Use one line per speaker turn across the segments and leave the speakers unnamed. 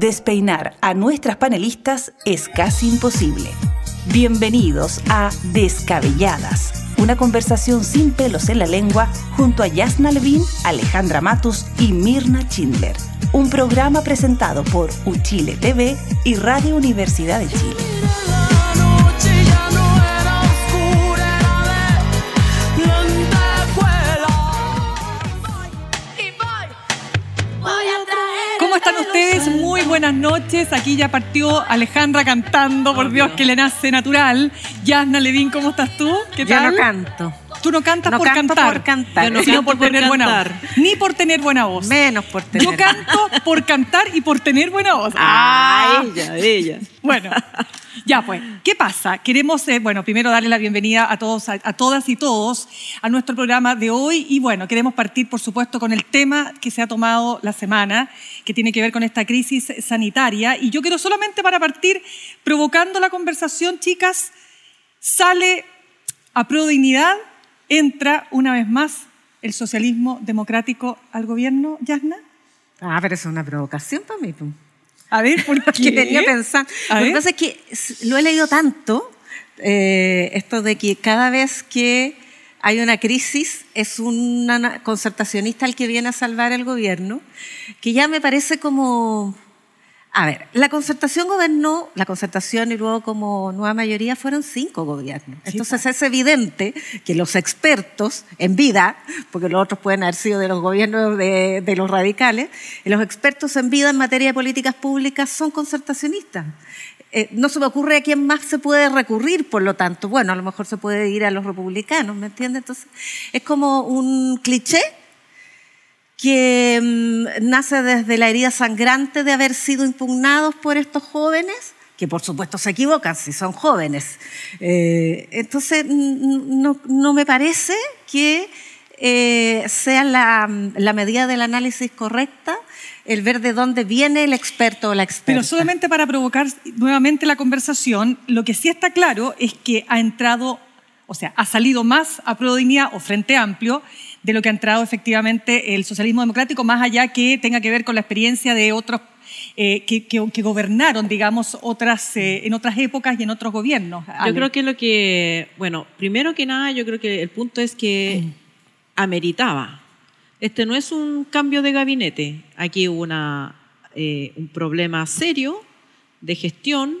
despeinar a nuestras panelistas es casi imposible. Bienvenidos a Descabelladas, una conversación sin pelos en la lengua junto a Yasna Levin, Alejandra Matus y Mirna Schindler. Un programa presentado por Uchile TV y Radio Universidad de Chile.
Buenas noches. Aquí ya partió Alejandra cantando, por Dios, que le nace natural. Yasna Levin, ¿cómo estás tú? ¿Qué
Yo
tal?
no canto.
Tú no cantas
No
por
canto
cantar,
por cantar. Yo no
sino
canto
por
por
tener buena voz.
cantar.
Ni por tener buena voz.
Menos por tener.
Yo canto por cantar y por tener buena voz. Ah.
Ah, ella, ella.
Bueno, ya pues, ¿qué pasa? Queremos, eh, bueno, primero darle la bienvenida a todos, a, a todas y todos a nuestro programa de hoy y bueno, queremos partir por supuesto con el tema que se ha tomado la semana, que tiene que ver con esta crisis sanitaria y yo quiero solamente para partir provocando la conversación, chicas, sale a pro dignidad, entra una vez más el socialismo democrático al gobierno, Yasna.
Ah, pero eso es una provocación para mí.
A ver, ¿por qué?
Que tenía pensando.
A
Lo que pasa es que lo he leído tanto, eh, esto de que cada vez que hay una crisis es un concertacionista el que viene a salvar el gobierno, que ya me parece como... A ver, la concertación gobernó, la concertación y luego como nueva mayoría fueron cinco gobiernos. Entonces es evidente que los expertos en vida, porque los otros pueden haber sido de los gobiernos de, de los radicales, los expertos en vida en materia de políticas públicas son concertacionistas. Eh, no se me ocurre a quién más se puede recurrir, por lo tanto, bueno, a lo mejor se puede ir a los republicanos, ¿me entiendes? Entonces, es como un cliché que mm, nace desde la herida sangrante de haber sido impugnados por estos jóvenes, que por supuesto se equivocan si son jóvenes. Eh, entonces, no, me parece que eh, sea la medida del análisis correcta el ver de dónde viene el experto o la experta.
Pero solamente para provocar nuevamente la conversación, lo que sí está claro es que ha entrado, o sea, ha salido más a Prodignidad o Frente Amplio de lo que ha entrado efectivamente el socialismo democrático, más allá que tenga que ver con la experiencia de otros eh, que, que- que gobernaron, digamos, otras, eh, en otras épocas y en otros gobiernos.
Yo creo que lo que, bueno, primero que nada, yo creo que el punto es que ameritaba. Este no es un cambio de gabinete. Aquí hubo eh, un problema serio de gestión,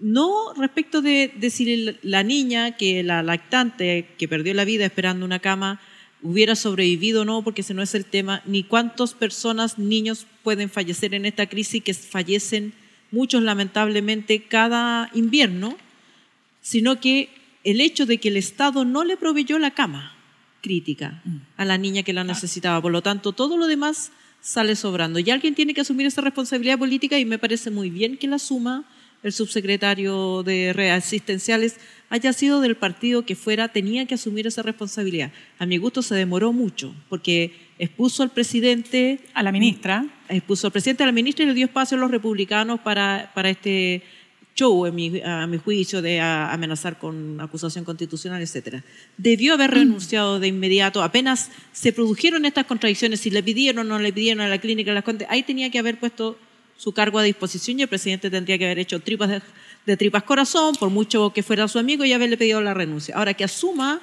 no respecto de, de si la niña, que la lactante, que perdió la vida esperando una cama, hubiera sobrevivido o no, porque ese no es el tema, ni cuántas personas, niños pueden fallecer en esta crisis, que fallecen muchos lamentablemente cada invierno, sino que el hecho de que el Estado no le proveyó la cama crítica a la niña que la necesitaba. Por lo tanto, todo lo demás sale sobrando. Y alguien tiene que asumir esa responsabilidad política y me parece muy bien que la asuma el subsecretario de reasistenciales haya sido del partido que fuera, tenía que asumir esa responsabilidad. A mi gusto se demoró mucho, porque expuso al presidente
A la ministra.
expuso al presidente a la ministra y le dio espacio a los republicanos para, para este show, en mi- a mi juicio, de amenazar con acusación constitucional, etcétera. Debió haber renunciado de inmediato, apenas se produjeron estas contradicciones, si le pidieron o no le pidieron a la clínica Las Condes, ahí tenía que haber puesto su cargo a disposición y el presidente tendría que haber hecho tripas de, de tripas corazón, por mucho que fuera su amigo, y haberle pedido la renuncia. Ahora, que asuma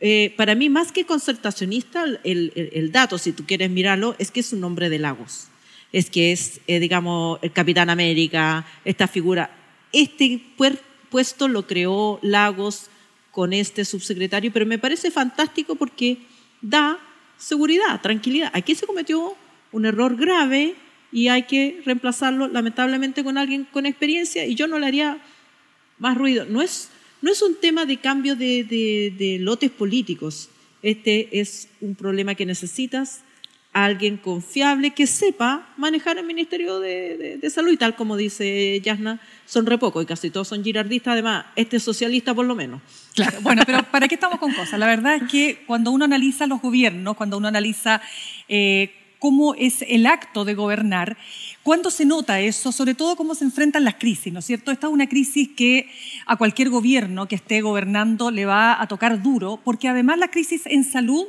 eh, para mí, más que concertacionista, el, el- el dato, si tú quieres mirarlo, es que es un hombre de Lagos. Es que es, eh, digamos, el Capitán América, esta figura. Este puesto lo creó Lagos con este subsecretario, pero me parece fantástico porque da seguridad, tranquilidad. Aquí se cometió un error grave y hay que reemplazarlo, lamentablemente, con alguien con experiencia y yo no le haría más ruido. No es, no es un tema de cambio de, de- lotes políticos. Este es un problema que necesitas alguien confiable que sepa manejar el Ministerio de, Salud y tal como dice Yasna, son re pocos y casi todos son girardistas, además, este es socialista por lo menos.
Claro, bueno, pero ¿para qué estamos con cosas? La verdad es que cuando uno analiza los gobiernos, cuando uno analiza eh, cómo es el acto de gobernar, ¿cuándo se nota eso? Sobre todo cómo se enfrentan las crisis, ¿no es cierto? Esta es una crisis que a cualquier gobierno que esté gobernando le va a tocar duro, porque además la crisis en salud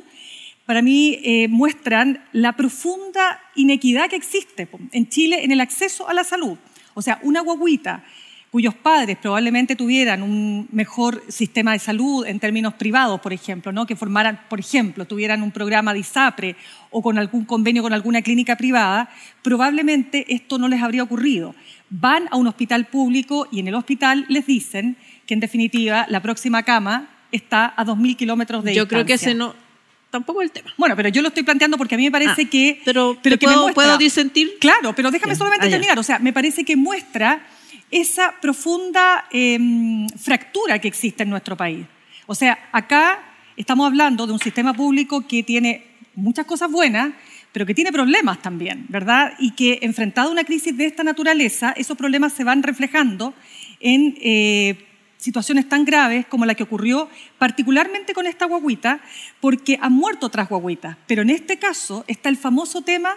para mí eh, muestran la profunda inequidad que existe en Chile en el acceso a la salud. O sea, una guaguita cuyos padres probablemente tuvieran un mejor sistema de salud en términos privados, por ejemplo, ¿no? que formaran, por ejemplo, tuvieran un programa de ISAPRE o con algún convenio con alguna clínica privada, probablemente esto no les habría ocurrido. Van a un hospital público y en el hospital les dicen que en definitiva la próxima cama está a 2.000 kilómetros de
Yo creo que
distancia.
ese no, tampoco el tema.
Bueno, pero yo lo estoy planteando porque a mí me parece
Ah,
que...
pero
que
¿te
me
puedo-
muestra-
puedo disentir?
Claro, pero déjame solamente
Ah,
terminar. O sea, me parece que muestra esa profunda em, fractura que existe en nuestro país. O sea, acá estamos hablando de un sistema público que tiene muchas cosas buenas, pero que tiene problemas también, ¿verdad? Y que enfrentado a una crisis de esta naturaleza, esos problemas se van reflejando en eh, situaciones tan graves como la que ocurrió particularmente con esta guaguita, porque han muerto otras guaguitas. Pero en este caso está el famoso tema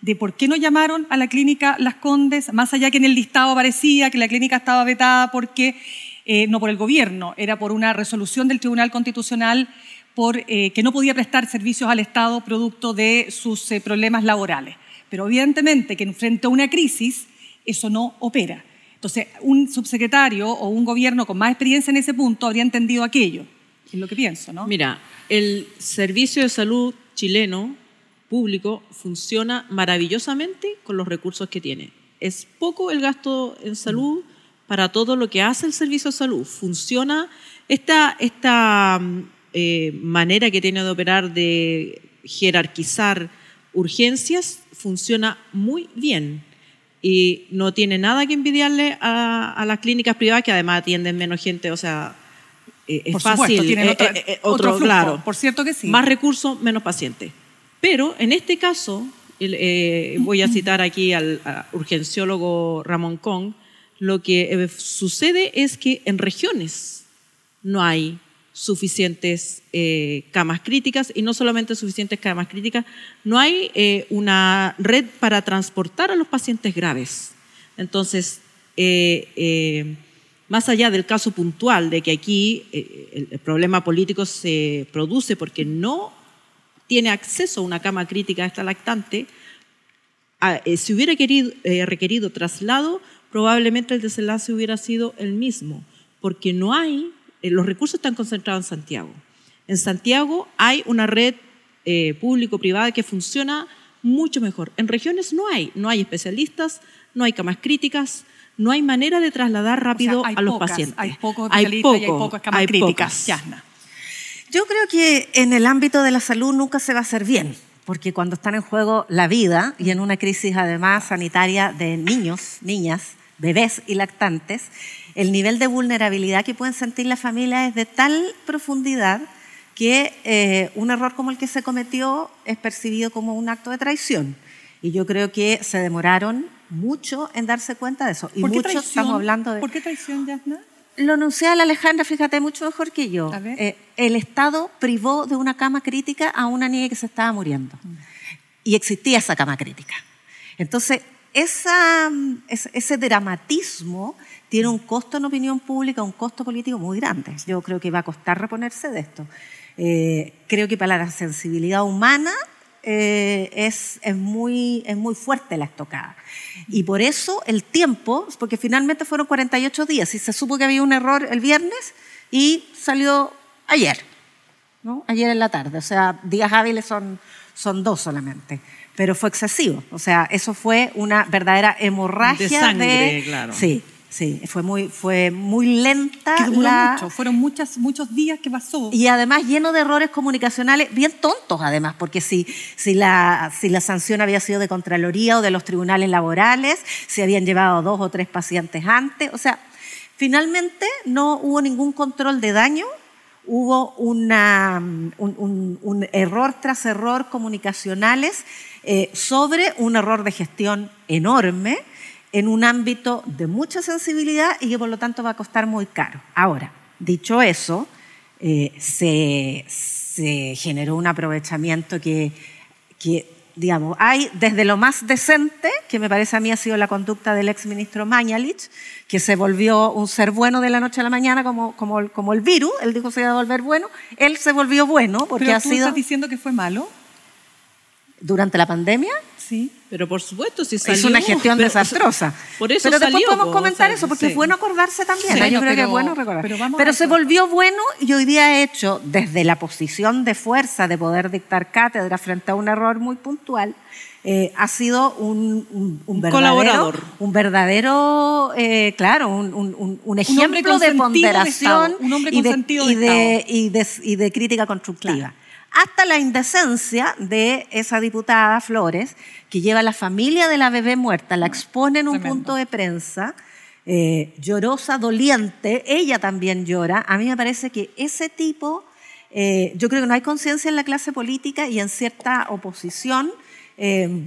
de por qué no llamaron a la clínica Las Condes, más allá que en el listado aparecía que la clínica estaba vetada porque, eh, no por el gobierno, era por una resolución del Tribunal Constitucional por, eh, que no podía prestar servicios al Estado producto de sus eh, problemas laborales. Pero evidentemente que en- frente a una crisis eso no opera. Entonces, un subsecretario o un gobierno con más experiencia en ese punto habría entendido aquello. Es lo que pienso, ¿no?
Mira, el servicio de salud chileno público funciona maravillosamente con los recursos que tiene. Es poco el gasto en salud para todo lo que hace el servicio de salud. Funciona esta, esta eh, manera que tiene de operar de jerarquizar urgencias funciona muy bien y no tiene nada que envidiarle a, a las clínicas privadas que además atienden menos gente, o sea, eh, es
Por
fácil.
supuesto, tienen
eh, eh, eh,
otro flujo,
claro.
por cierto que sí.
Más recursos, menos pacientes. Pero en este caso, eh, voy a citar aquí al a urgenciólogo Ramón Kong, lo que sucede es que en regiones no hay suficientes eh, camas críticas y no solamente suficientes camas críticas, no hay eh, una red para transportar a los pacientes graves. Entonces, eh, eh, más allá del caso puntual de que aquí eh, el, el problema político se produce porque no tiene acceso a una cama crítica a esta lactante, a- eh, si hubiera querido, requerido traslado, probablemente el desenlace hubiera sido el mismo, porque no hay, los recursos están concentrados en Santiago. En Santiago hay una red eh, público-privada que funciona mucho mejor. En regiones no hay, no hay especialistas, no hay camas críticas, no hay manera de trasladar
O sea,
rápido a los
pocas,
pacientes.
Hay pocos especialistas y hay
poco,
pocas camas
hay
críticas.
pocas.
Yo creo que en el ámbito de la salud nunca se va a hacer bien, porque cuando están en juego la vida y en una crisis además sanitaria de niños, niñas, bebés y lactantes, el nivel de vulnerabilidad que pueden sentir las familias es de tal profundidad que eh, un error como el que se cometió es percibido como un acto de traición. Y yo creo que se demoraron mucho en darse cuenta de eso. Y
¿Por qué
muchos
traición?
estamos hablando de...
¿Por qué traición, Yasna?
Lo anunciaba la Alejandra, fíjate, mucho mejor que yo.
A ver.
Eh, el Estado privó de una cama crítica a una niña que se estaba muriendo. Y existía esa cama crítica. Entonces, esa, mm, ese, ese dramatismo tiene un costo en opinión pública, un costo político muy grande. Yo creo que va a costar reponerse de esto. Eh, creo que para la sensibilidad humana eh, es, es, muy, es muy fuerte la estocada. Y por eso el tiempo, porque finalmente fueron 48 días y se supo que había un error el viernes y salió ayer, ¿no? ayer en la tarde. O sea, días hábiles son, son dos solamente. Pero fue excesivo. O sea, eso fue una verdadera hemorragia
De sangre, claro.
Sí, sí. Fue muy, fue muy lenta.
Que duró
la-
mucho. Fueron muchas, muchos días que pasó.
y además lleno de errores comunicacionales, bien tontos además, porque si, si, la, si la sanción había sido de Contraloría o de los tribunales laborales, si habían llevado dos o tres pacientes antes, o sea, finalmente no hubo ningún control de daño, hubo una, un, un- un error tras error comunicacionales eh, sobre un error de gestión enorme en un ámbito de mucha sensibilidad y que por lo tanto va a costar muy caro. Ahora, dicho eso, eh, se, se generó un aprovechamiento que, que digamos, hay desde lo más decente, que me parece a mí ha sido la conducta del ex ministro Mañalich, que se volvió un ser bueno de la noche a la mañana como, como, como el virus, él dijo se iba a volver bueno, él se volvió bueno porque
¿Pero
ha
tú
sido
estás diciendo que fue malo?
durante la pandemia.
Sí.
Pero por supuesto, si salió...
es una gestión
pero-
desastrosa.
Por eso
pero después podemos
po,
comentar
o sea,
eso, porque
sí.
es bueno acordarse también.
Sí.
Yo creo que es
pero-
bueno recordar.
pero vamos
Pero se volvió bueno y hoy día ha hecho, desde la posición de fuerza de poder dictar cátedra frente a un error muy puntual, eh, ha sido un, un, un verdadero,
colaborador.
un verdadero, eh, claro, un, ejemplo de ponderación
Estado, un hombre
y,
con
de,
sentido de
y, de,
Estado.
y, de, y de crítica constructiva. Hasta la indecencia de esa diputada Flores, que lleva a la familia de la bebé muerta, la expone en un
Tremendo.
punto de prensa, eh, llorosa, doliente, ella también llora. A mí me parece que ese tipo, eh, yo creo que no hay conciencia en la clase política y en cierta oposición eh,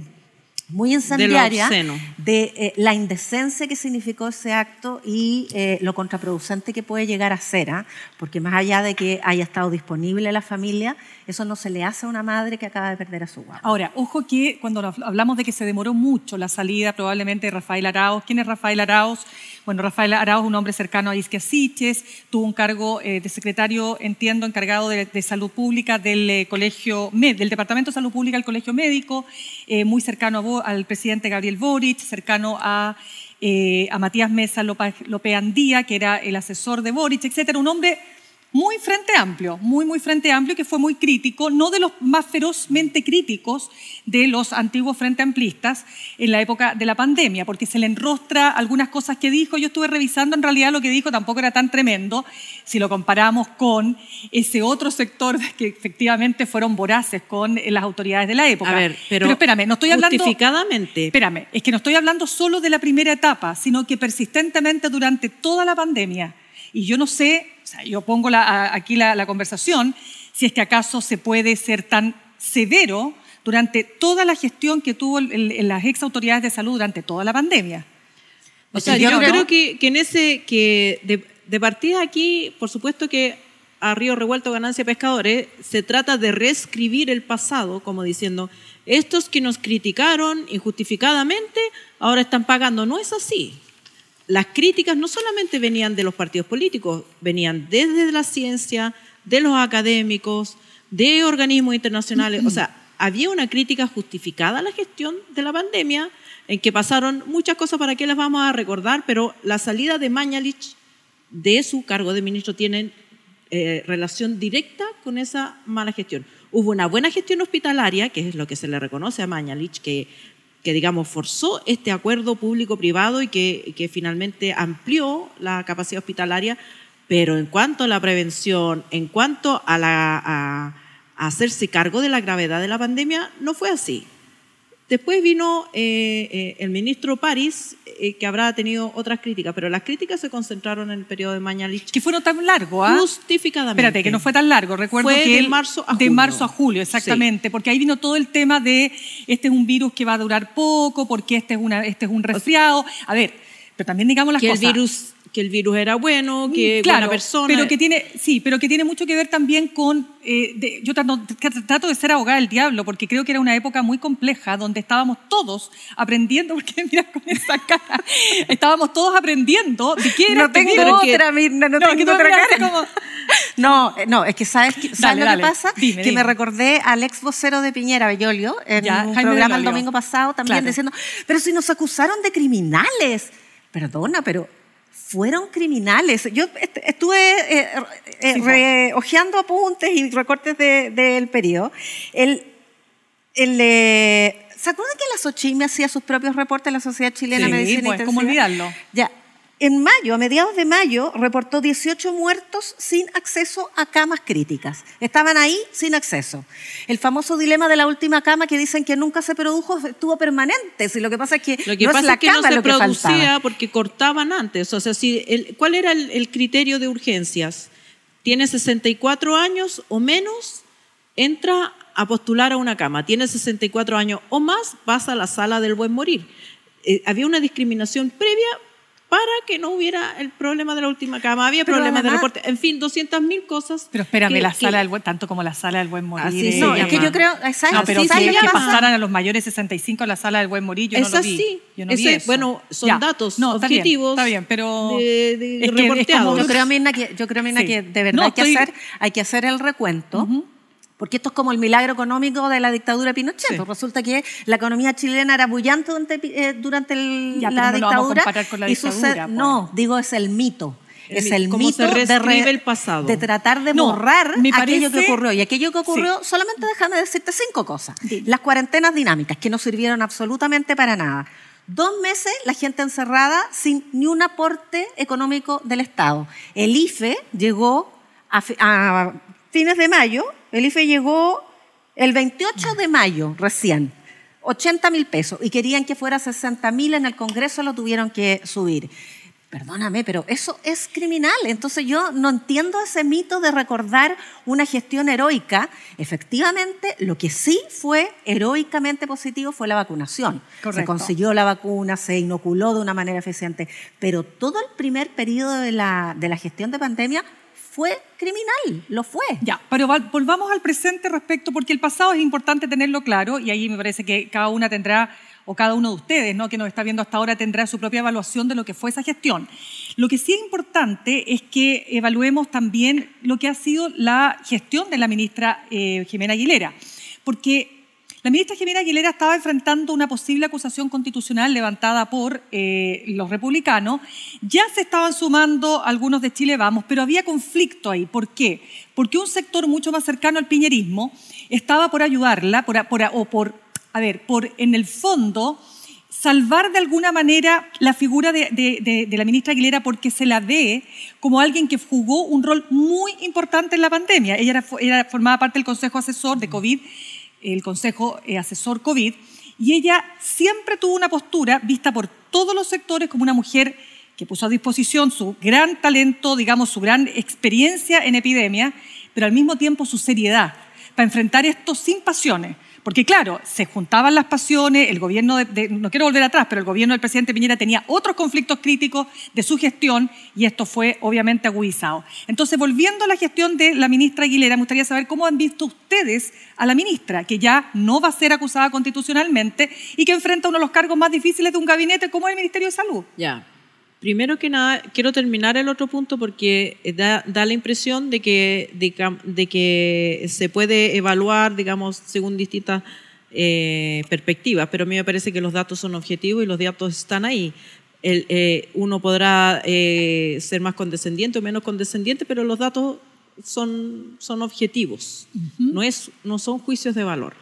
muy incendiaria de eh, la indecencia que significó ese acto y eh, lo contraproducente que puede llegar a ser, ¿ah? porque más allá de que haya estado disponible la familia, eso no se le hace a una madre que acaba de perder a su guagua.
Ahora, ojo que cuando hablamos de que se demoró mucho la salida probablemente de Rafael Arauz, ¿quién es Rafael Arauz? Bueno, Rafael Arauz, un hombre cercano a Isquia Siches, tuvo un cargo eh, de secretario, entiendo, encargado de, salud pública del eh, colegio, Med- del Departamento de Salud Pública del Colegio Médico, eh, muy cercano a al presidente Gabriel Boric, cercano a, Matías Mesa López Andía, que era el asesor de Boric, etcétera, un hombre muy frente amplio, muy, muy frente amplio, que fue muy crítico, no de los más ferozmente críticos de los antiguos frente amplistas en la época de la pandemia, porque se le enrostra algunas cosas que dijo. Yo estuve revisando, en realidad lo que dijo tampoco era tan tremendo si lo comparamos con ese otro sector que efectivamente fueron voraces con las autoridades de la época.
A ver, pero,
espérame, no estoy hablando...
Justificadamente.
Espérame, es que no estoy hablando solo de la primera etapa, sino que persistentemente durante toda la pandemia. Y yo no sé, sea, yo pongo la- aquí la, la conversación, si es que acaso se puede ser tan severo durante toda la gestión que tuvo el- el- el- las ex autoridades de salud durante toda la pandemia.
O sea,
yo
yo,
creo-
creo, que, que en ese, que de, de partida aquí, por supuesto que a Río Revuelto Ganancia Pescadores se trata de reescribir el pasado, como diciendo, estos que nos criticaron injustificadamente ahora están pagando. No es así. Las críticas no solamente venían de los partidos políticos, venían desde la ciencia, de los académicos, de organismos internacionales. O sea, había una crítica justificada a la gestión de la pandemia, en que pasaron muchas cosas para que las vamos a recordar, pero la salida de Mañalich de su cargo de ministro tiene eh, relación directa con esa mala gestión. Hubo una buena gestión hospitalaria, que es lo que se le reconoce a Mañalich, que, que digamos forzó este acuerdo público-privado y que, finalmente amplió la capacidad hospitalaria, pero en cuanto a la prevención, en cuanto a hacerse cargo de la gravedad de la pandemia, no fue así. Después vino eh, eh, el ministro París, eh, que habrá tenido otras críticas, pero las críticas se concentraron en el periodo de Mañalich
Que fueron tan largo, ¿ah?
justificadamente.
Espérate, que no fue tan largo. Recuerdo
Fue
que
de
él-
marzo a
de
julio.
marzo a julio, exactamente, porque ahí vino todo el tema de este es un virus que va a durar poco, porque este es una, este es un resfriado. A ver, pero también digamos las
que el
cosas.
virus que el virus era bueno, que
Mm, claro,
buena persona.
pero que tiene, sí, pero que tiene mucho que ver también con, eh, de- yo trato, trato de ser abogada del diablo, porque creo que era una época muy compleja, donde estábamos todos aprendiendo, porque mira con esa cara, estábamos todos aprendiendo de qué era
No
este
tengo
virus.
otra, Mirna, no,
No, que
tengo otra cara.
como-
No, no, es que sabes, que- ¿sabes
Dale,
lo
dale.
que pasa?
Dime,
que
dime.
me recordé al ex vocero de Piñera, Bellolio, en
Ya,
un
Jaime
programa el domingo pasado también
Claro.
diciendo, pero si nos acusaron de criminales. Perdona, pero fueron criminales. Yo est- estuve eh, eh,
Sí,
re- hojeando apuntes y recortes del de, periodo. El, el, eh, ¿Se acuerdan que la Xochimbe hacía sus propios reportes en la Sociedad Chilena
Sí,
de Medicina
pues, ¿cómo
Intensiva?
olvidarlo?
Ya. En mayo, a mediados de mayo, reportó 18 muertos sin acceso a camas críticas. Estaban ahí sin acceso. El famoso dilema de la última cama que dicen que nunca se produjo estuvo permanente. Si lo que pasa es que,
Lo que
no
pasa
es la
es que no se
lo que
producía
faltaba.
porque cortaban antes. O sea, si el- ¿cuál era el, el criterio de urgencias? Tiene 64 años o menos, entra a postular a una cama. Tiene 64 años o más, pasa a la sala del buen morir. Eh, había una discriminación previa para que no hubiera el problema de la última cama. Había
Pero
problemas de reporte. En fin, 200.000 cosas.
Pero espérame,
que-
la
que-
sala del buen, tanto como la sala del buen morir.
Así
eh,
No, es que yo creo, ¿sabes?
No, pero
Así
que,
se
¿sabes
que pasaran a los mayores 65 a la sala del buen morir, yo
es
no lo vi.
así.
Yo no vi eso.
Bueno, son
Ya.
datos
No, está bien,
objetivos.
Está bien, pero.
de, de
es que es
reporteados.
como-
Yo creo, Mirna, que, yo creo, Mirna,
Sí.
que de verdad
No,
hay, que
estoy-
hacer, hay que hacer el recuento. Porque esto es como el milagro económico de la dictadura de Pinochet.
Sí.
Pues Resulta que la economía chilena era bullante durante, eh, durante el-
Ya,
la
no lo vamos a
dictadura.
con la
y sucede-
dictadura, pues.
no, digo, es el mito.
El
es el mito
se
de, re-
el pasado.
de tratar de
No,
borrar aquello que ocurrió. Y aquello que ocurrió, solamente déjame decirte cinco cosas. Las cuarentenas dinámicas, que no sirvieron absolutamente para nada. Dos meses la gente encerrada sin ni un aporte económico del Estado. El IFE llegó a fines de mayo, el IFE llegó el 28 de mayo recién. 80 mil pesos y querían que fuera 60 mil en el Congreso, lo tuvieron que subir. Perdóname, pero eso es criminal. Entonces yo no entiendo ese mito de recordar una gestión heroica. Efectivamente, lo que sí fue heroicamente positivo fue la vacunación. Se consiguió la vacuna, se inoculó de una manera eficiente, pero todo el primer periodo de la, de la gestión de pandemia fue criminal, lo fue.
Ya, pero volvamos al presente respecto, porque el pasado es importante tenerlo claro y ahí me parece que cada una tendrá, o cada uno de ustedes, ¿no? que nos está viendo hasta ahora, tendrá su propia evaluación de lo que fue esa gestión. Lo que sí es importante es que evaluemos también lo que ha sido la gestión de la ministra eh, Jimena Aguilera, porque la ministra Jimena Aguilera estaba enfrentando una posible acusación constitucional levantada por eh, los republicanos. Ya se estaban sumando algunos de Chile Vamos, pero había conflicto ahí. ¿Por qué? Porque un sector mucho más cercano al piñerismo estaba por ayudarla, por, por- o por, a ver, por en el fondo salvar de alguna manera la figura de, de- de- de la ministra Aguilera porque se la ve como alguien que jugó un rol muy importante en la pandemia. Ella era, era- formaba parte del Consejo Asesor de COVID, el Consejo eh, Asesor COVID, y ella siempre tuvo una postura vista por todos los sectores como una mujer que puso a disposición su gran talento, digamos, su gran experiencia en epidemia, pero al mismo tiempo su seriedad para enfrentar esto sin pasiones. Porque claro, se juntaban las pasiones, el gobierno, no quiero volver atrás, pero el gobierno del presidente Piñera tenía otros conflictos críticos de su gestión y esto fue obviamente agudizado. Entonces, volviendo a la gestión de la ministra Aguilera, me gustaría saber cómo han visto ustedes a la ministra, que ya no va a ser acusada constitucionalmente y que enfrenta uno de los cargos más difíciles de un gabinete como el Ministerio de Salud.
Ya. Primero que nada, quiero terminar el otro punto porque da, da la impresión de que, de, de que se puede evaluar, digamos, según distintas eh, perspectivas, pero a mí me parece que los datos son objetivos y los datos están ahí. El, eh, uno podrá eh, ser más condescendiente o menos condescendiente, pero los datos son, son objetivos, no, es, no son juicios de valor.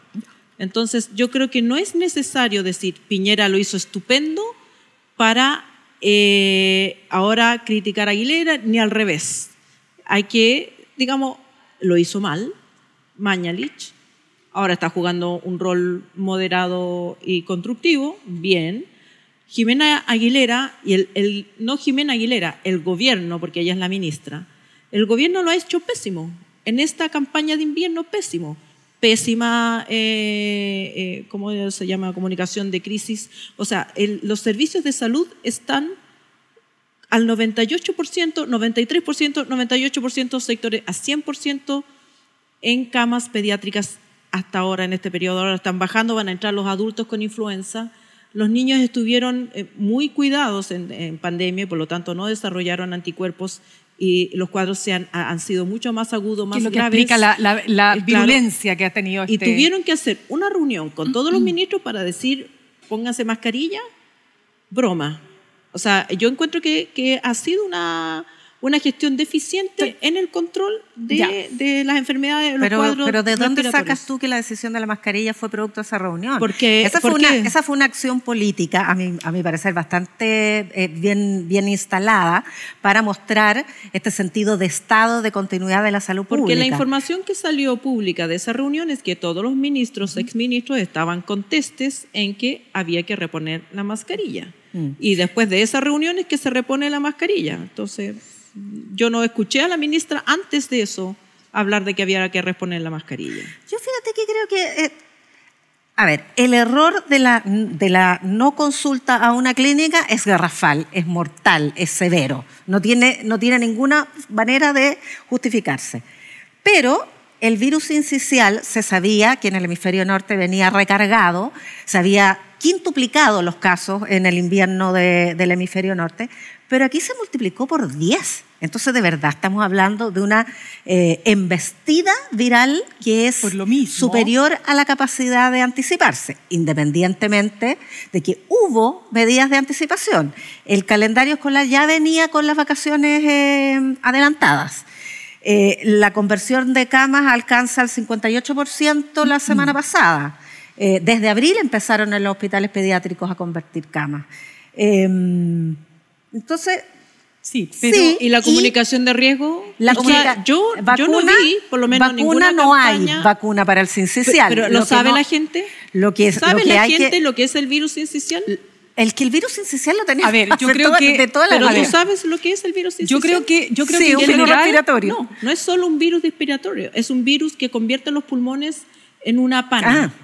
Entonces, yo creo que no es necesario decir Piñera lo hizo estupendo para eh, ahora criticar a Aguilera, ni al revés. Hay que, digamos, lo hizo mal, Mañalich, ahora está jugando un rol moderado y constructivo, bien. Jimena Aguilera, y el, el- no Jimena Aguilera, el gobierno, porque ella es la ministra, el gobierno lo ha hecho pésimo. En esta campaña de invierno, pésimo. Pésima, eh, eh, ¿cómo se llama? Comunicación de crisis. O sea, los servicios de salud están al 98%, 93%, 98% sectores, a 100% en camas pediátricas hasta ahora, en este periodo. Ahora están bajando, van a entrar los adultos con influenza. Los niños estuvieron eh, muy cuidados en, en pandemia, y por lo tanto no desarrollaron anticuerpos y los cuadros se han, han sido mucho más agudos, más
es lo que explica la, la- la
Eh, claro.
virulencia que ha tenido
Y
este...
tuvieron que hacer una reunión con todos los ministros para decir, pónganse mascarilla, broma. O sea, yo encuentro que, que ha sido una, una gestión deficiente en el control de, de las enfermedades, de los
Pero,
cuadros
pero ¿de dónde sacas tú que la decisión de la mascarilla fue producto de esa reunión?
Porque-
esa, fue
¿por
una, esa fue una acción política, a mi, a mi parecer, bastante eh, bien, bien instalada para mostrar este sentido de estado de continuidad de la salud
Porque
pública.
la información que salió pública de esa reunión es que todos los ministros, exministros, estaban contestes en que había que reponer la mascarilla.
Mm.
Y después de esa reunión es que se repone la mascarilla. Entonces, yo no escuché a la ministra antes de eso hablar de que había que reponer la mascarilla.
Yo fíjate que creo que... eh, A ver, el error de la, de la no consulta a una clínica es garrafal, es mortal, es severo. No tiene, no tiene ninguna manera de justificarse. Pero el virus incisional se sabía que en el hemisferio norte venía recargado, se había quintuplicado los casos en el invierno de- del hemisferio norte, pero aquí se multiplicó por 10. Entonces, de verdad, estamos hablando de una eh, embestida viral que es
Por lo mismo.
superior a la capacidad de anticiparse, independientemente de que hubo medidas de anticipación. El calendario escolar ya venía con las vacaciones eh, adelantadas. Eh, la conversión de camas alcanza el 58% la semana pasada. Eh, desde abril empezaron en los hospitales pediátricos a convertir camas. Eh, entonces,
Sí, pero
Sí.
¿Y la
Y
comunicación de riesgo?
la
O sea,
comunica-
yo, yo no
vacuna-
vi, por lo menos,
vacuna
ninguna
no
campaña.
hay vacuna para el sincicial.
Pero, ¿lo
que
sabe
no-
la gente?
Lo que es,
¿Sabe
lo que
la
hay
gente
que,
lo que es el virus incisional?
el que el virus sincicial lo tenía
A ver, yo creo
toda-
que-
de toda la
Pero tú sabes lo que es el virus
yo
incisional.
creo que yo creo
Sí,
que
un virus
general
respiratorio.
No, no es solo un virus respiratorio, es un virus que convierte los pulmones en una pana.
Ah.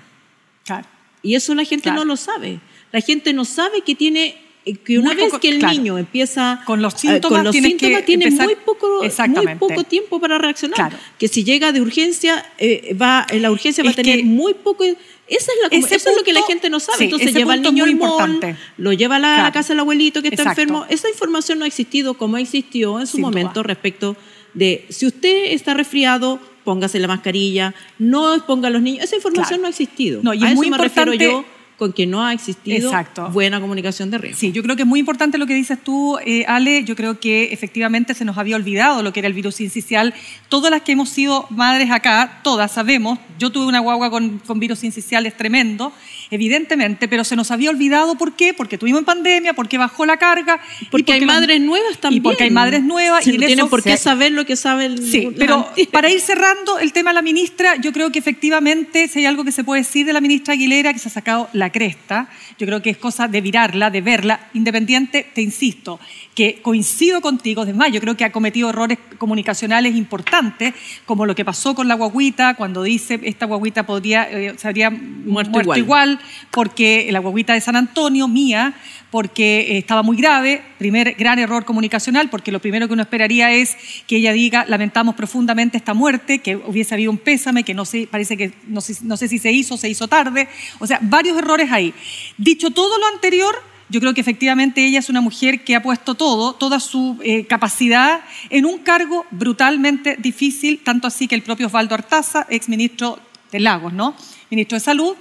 Claro.
Y eso la gente
Claro.
no lo sabe. La gente no sabe que tiene que una
Muy
vez
poco-
que el
claro.
niño empieza
Con los
eh,
síntomas
con los
tienes
síntomas
que
tiene
empezar-
muy poco muy poco tiempo para reaccionar.
Claro.
Que si llega de urgencia eh, va en la urgencia va
Es
a tener muy poco esa es la eso es lo que la gente no sabe.
sí,
Entonces lleva al niño al mall, lo lleva a la
Claro.
casa del abuelito que está
Exacto.
enfermo. Esa información no ha existido como existió en su
Sin
momento
duda.
respecto de si usted está resfriado póngase la mascarilla, no exponga a los niños. Esa información
Claro.
no ha existido.
No, y
a
es
eso
muy
me refiero
importante-
yo con que no ha existido
Exacto.
buena comunicación de riesgo.
Sí, yo creo que es muy importante lo que dices tú, eh, Ale. Yo creo que efectivamente se nos había olvidado lo que era el virus incisional. Todas las que hemos sido madres acá, todas sabemos. Yo tuve una guagua con, con virus incisional, es tremendo, evidentemente, pero se nos había olvidado. ¿Por qué? Porque tuvimos en pandemia, porque bajó la carga. y
Porque hay madres nuevas también.
Y porque hay madres nuevas.
Si
y
no
en
tienen
eso
por qué saber lo que sabe el
Sí, pero para ir cerrando el tema de la ministra, yo creo que efectivamente, si hay algo que se puede decir de la ministra Aguilera, que se ha sacado la cresta, yo creo que es cosa de virarla, de verla, independiente, te insisto, que coincido contigo, además, yo creo que ha cometido errores comunicacionales importantes, como lo que pasó con la guaguita, cuando dice esta guaguita podría, eh, se habría muerto,
igual.
igual, porque la guaguita de San Antonio, mía, porque eh, estaba muy grave, primer gran error comunicacional, porque lo primero que uno esperaría es que ella diga, lamentamos profundamente esta muerte, que hubiese habido un pésame, que no sé, parece que no sé, no sé si se hizo, se hizo tarde, o sea, varios errores ahí. Dicho todo lo anterior, yo creo que efectivamente ella es una mujer que ha puesto todo, toda su eh, capacidad en un cargo brutalmente difícil, tanto así que el propio Osvaldo Artaza, exministro de Lagos, ¿no? Ministro de Salud,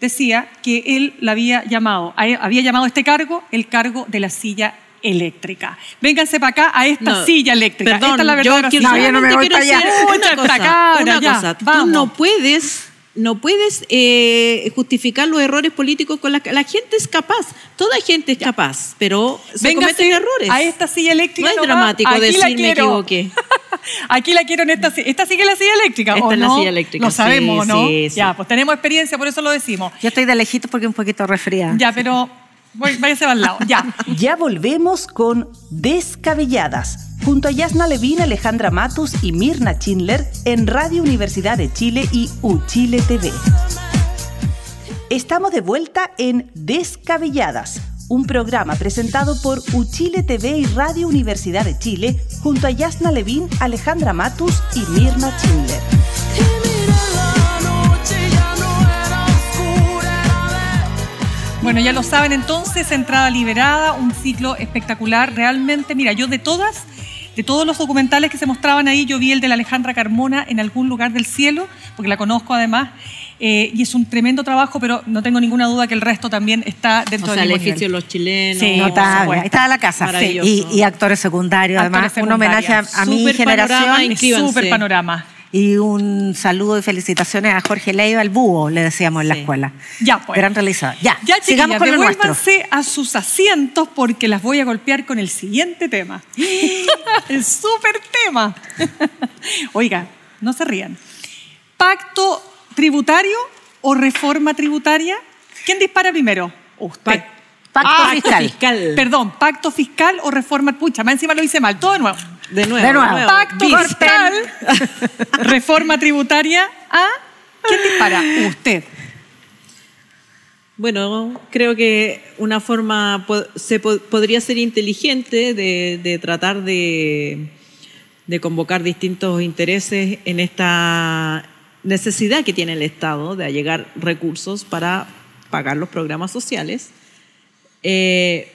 decía que él la había llamado, había llamado a este cargo el cargo de la silla eléctrica. Vénganse para acá a esta
No,
silla eléctrica.
Perdón,
esta es la
yo
verdadera
quiero-
silla.
No, yo no me voy para allá.
Una cosa, una
ya,
cosa. Tú no puedes, no puedes eh, justificar los errores políticos con la la gente es capaz, toda gente es capaz, pero se cometen errores.
A esta silla eléctrica.
No es dramático decir, me equivoqué.
Aquí la quiero en esta silla. ¿Esta sigue la silla eléctrica?
Esta
¿o
es la
no?
silla eléctrica,
Lo sabemos,
sí,
¿no?
sí, sí.
Ya, pues tenemos experiencia, por eso lo decimos.
Yo estoy de lejitos porque un poquito resfriada.
Ya, pero voy- váyase al lado. Ya.
Ya volvemos con Descabelladas, junto a Yasna Levin, Alejandra Matus y Mirna Schindler en Radio Universidad de Chile y Uchile TV. Estamos de vuelta en Descabelladas, un programa presentado por Uchile TV y Radio Universidad de Chile, junto a Yasna Levin, Alejandra Matus y Mirna Schindler.
Bueno, ya lo saben entonces, entrada liberada, un ciclo espectacular. Realmente, mira, yo de todas, de todos los documentales que se mostraban ahí, yo vi el de la Alejandra Carmona en algún lugar del cielo, porque la conozco además, eh, y es un tremendo trabajo, pero no tengo ninguna duda que el resto también está
O
dentro
sea,
del
el edificio de los chilenos.
Sí,
Notable. estaba la casa.
Maravilloso.
Y, y actores secundarios,
Actores
además. Un homenaje a, a mi generación.
Súper panorama.
Y un saludo y felicitaciones a Jorge Leiva, el búho, le decíamos en la
Sí.
escuela.
Ya, pues.
Gran realizador. Ya,
Ya,
sigamos con
devuélvanse a sus asientos porque las voy a golpear con el siguiente tema. el súper tema. Oiga, no se rían. ¿Pacto tributario o reforma tributaria? ¿Quién dispara primero? Usted.
Pac-
Pacto
Ah,
fiscal.
fiscal.
Perdón, pacto fiscal o reforma. Pucha, más encima lo hice mal. Todo de nuevo.
De nuevo.
De nuevo.
Pacto
Bis.
fiscal, reforma tributaria. ¿A quién dispara? Usted.
Bueno, creo que una forma se podría ser inteligente de, tratar de, de, convocar distintos intereses en esta necesidad que tiene el Estado de allegar recursos para pagar los programas sociales. Eh,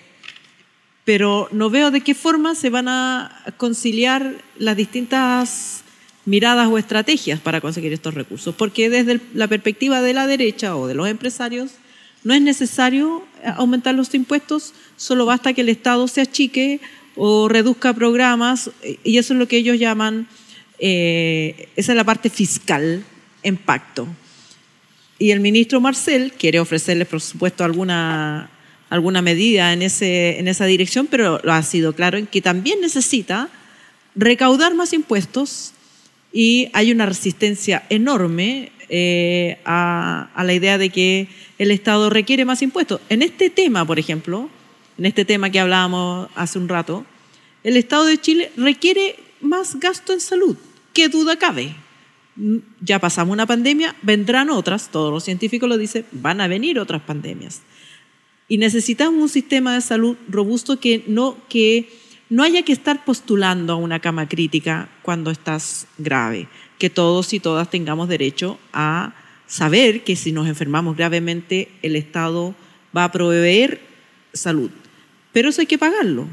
pero no veo de qué forma se van a conciliar las distintas miradas o estrategias para conseguir estos recursos, porque desde la perspectiva de la derecha o de los empresarios, no es necesario aumentar los impuestos, solo basta que el Estado se achique o reduzca programas, y eso es lo que ellos llaman, eh, esa es la parte fiscal en pacto. Y el ministro Marcel quiere ofrecerles, por supuesto, alguna, alguna medida en, ese, en esa dirección, pero lo ha sido claro en que también necesita recaudar más impuestos y hay una resistencia enorme eh, a, la idea de que el Estado requiere más impuestos. En este tema, por ejemplo, en este tema que hablábamos hace un rato, el Estado de Chile requiere más gasto en salud. ¿Qué duda cabe? Mm, ya pasamos una pandemia, vendrán otras, todos los científicos lo dicen, van a venir otras pandemias. Y necesitamos un sistema de salud robusto que no, que no haya que estar postulando a una cama crítica cuando estás grave que todos y todas tengamos derecho a saber que si nos enfermamos gravemente el Estado va a proveer salud. Pero eso hay que pagarlo.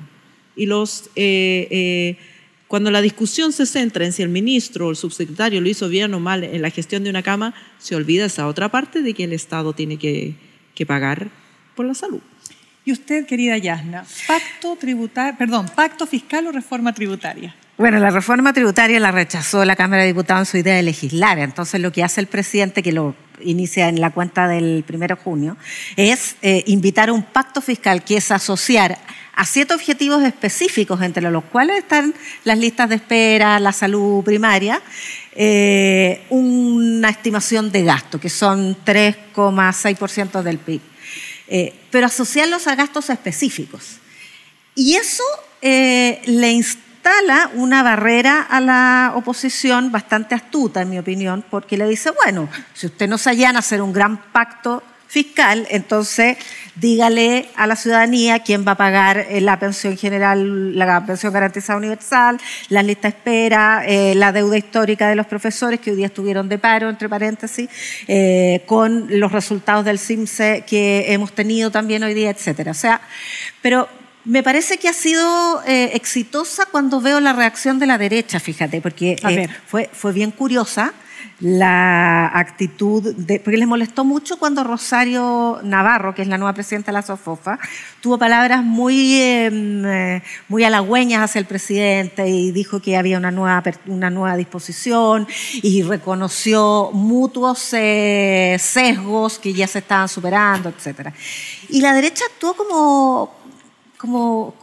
Y los, eh, eh, cuando la discusión se centra en si el ministro o el subsecretario lo hizo bien o mal en la gestión de una cama, se olvida esa otra parte de que el Estado tiene que, que pagar por la salud.
Y usted, querida Yasna, pacto tributario, perdón, pacto fiscal o reforma tributaria.
Bueno, la reforma tributaria la rechazó la Cámara de Diputados en su idea de legislar. Entonces, lo que hace el presidente, que lo inicia en la cuenta del 1 de junio, es eh, invitar a un pacto fiscal que es asociar a siete objetivos específicos, entre los cuales están las listas de espera, la salud primaria, eh, una estimación de gasto, que son 3,6% del PIB, eh, pero asociarlos a gastos específicos. Y eso le instala instala una barrera a la oposición bastante astuta, en mi opinión, porque le dice, bueno, si usted no se allana a hacer un gran pacto fiscal, entonces dígale a la ciudadanía quién va a pagar eh, la pensión general, la pensión garantizada universal, la lista de espera, eh, la deuda histórica de los profesores que hoy día estuvieron de paro, entre paréntesis, eh, con los resultados del CIMSE que hemos tenido también hoy día, etcétera. O sea, pero me parece que ha sido eh, exitosa cuando veo la reacción de la derecha, fíjate, porque eh, fue, fue bien curiosa la actitud, de, porque les molestó mucho cuando Rosario Navarro, que es la nueva presidenta de la SOFOFA, tuvo palabras muy, em, eh, muy halagüeñas hacia el presidente y dijo que había una nueva, una nueva disposición y reconoció mutuos sesgos que ya se estaban superando, etc. Y la derecha actuó como, como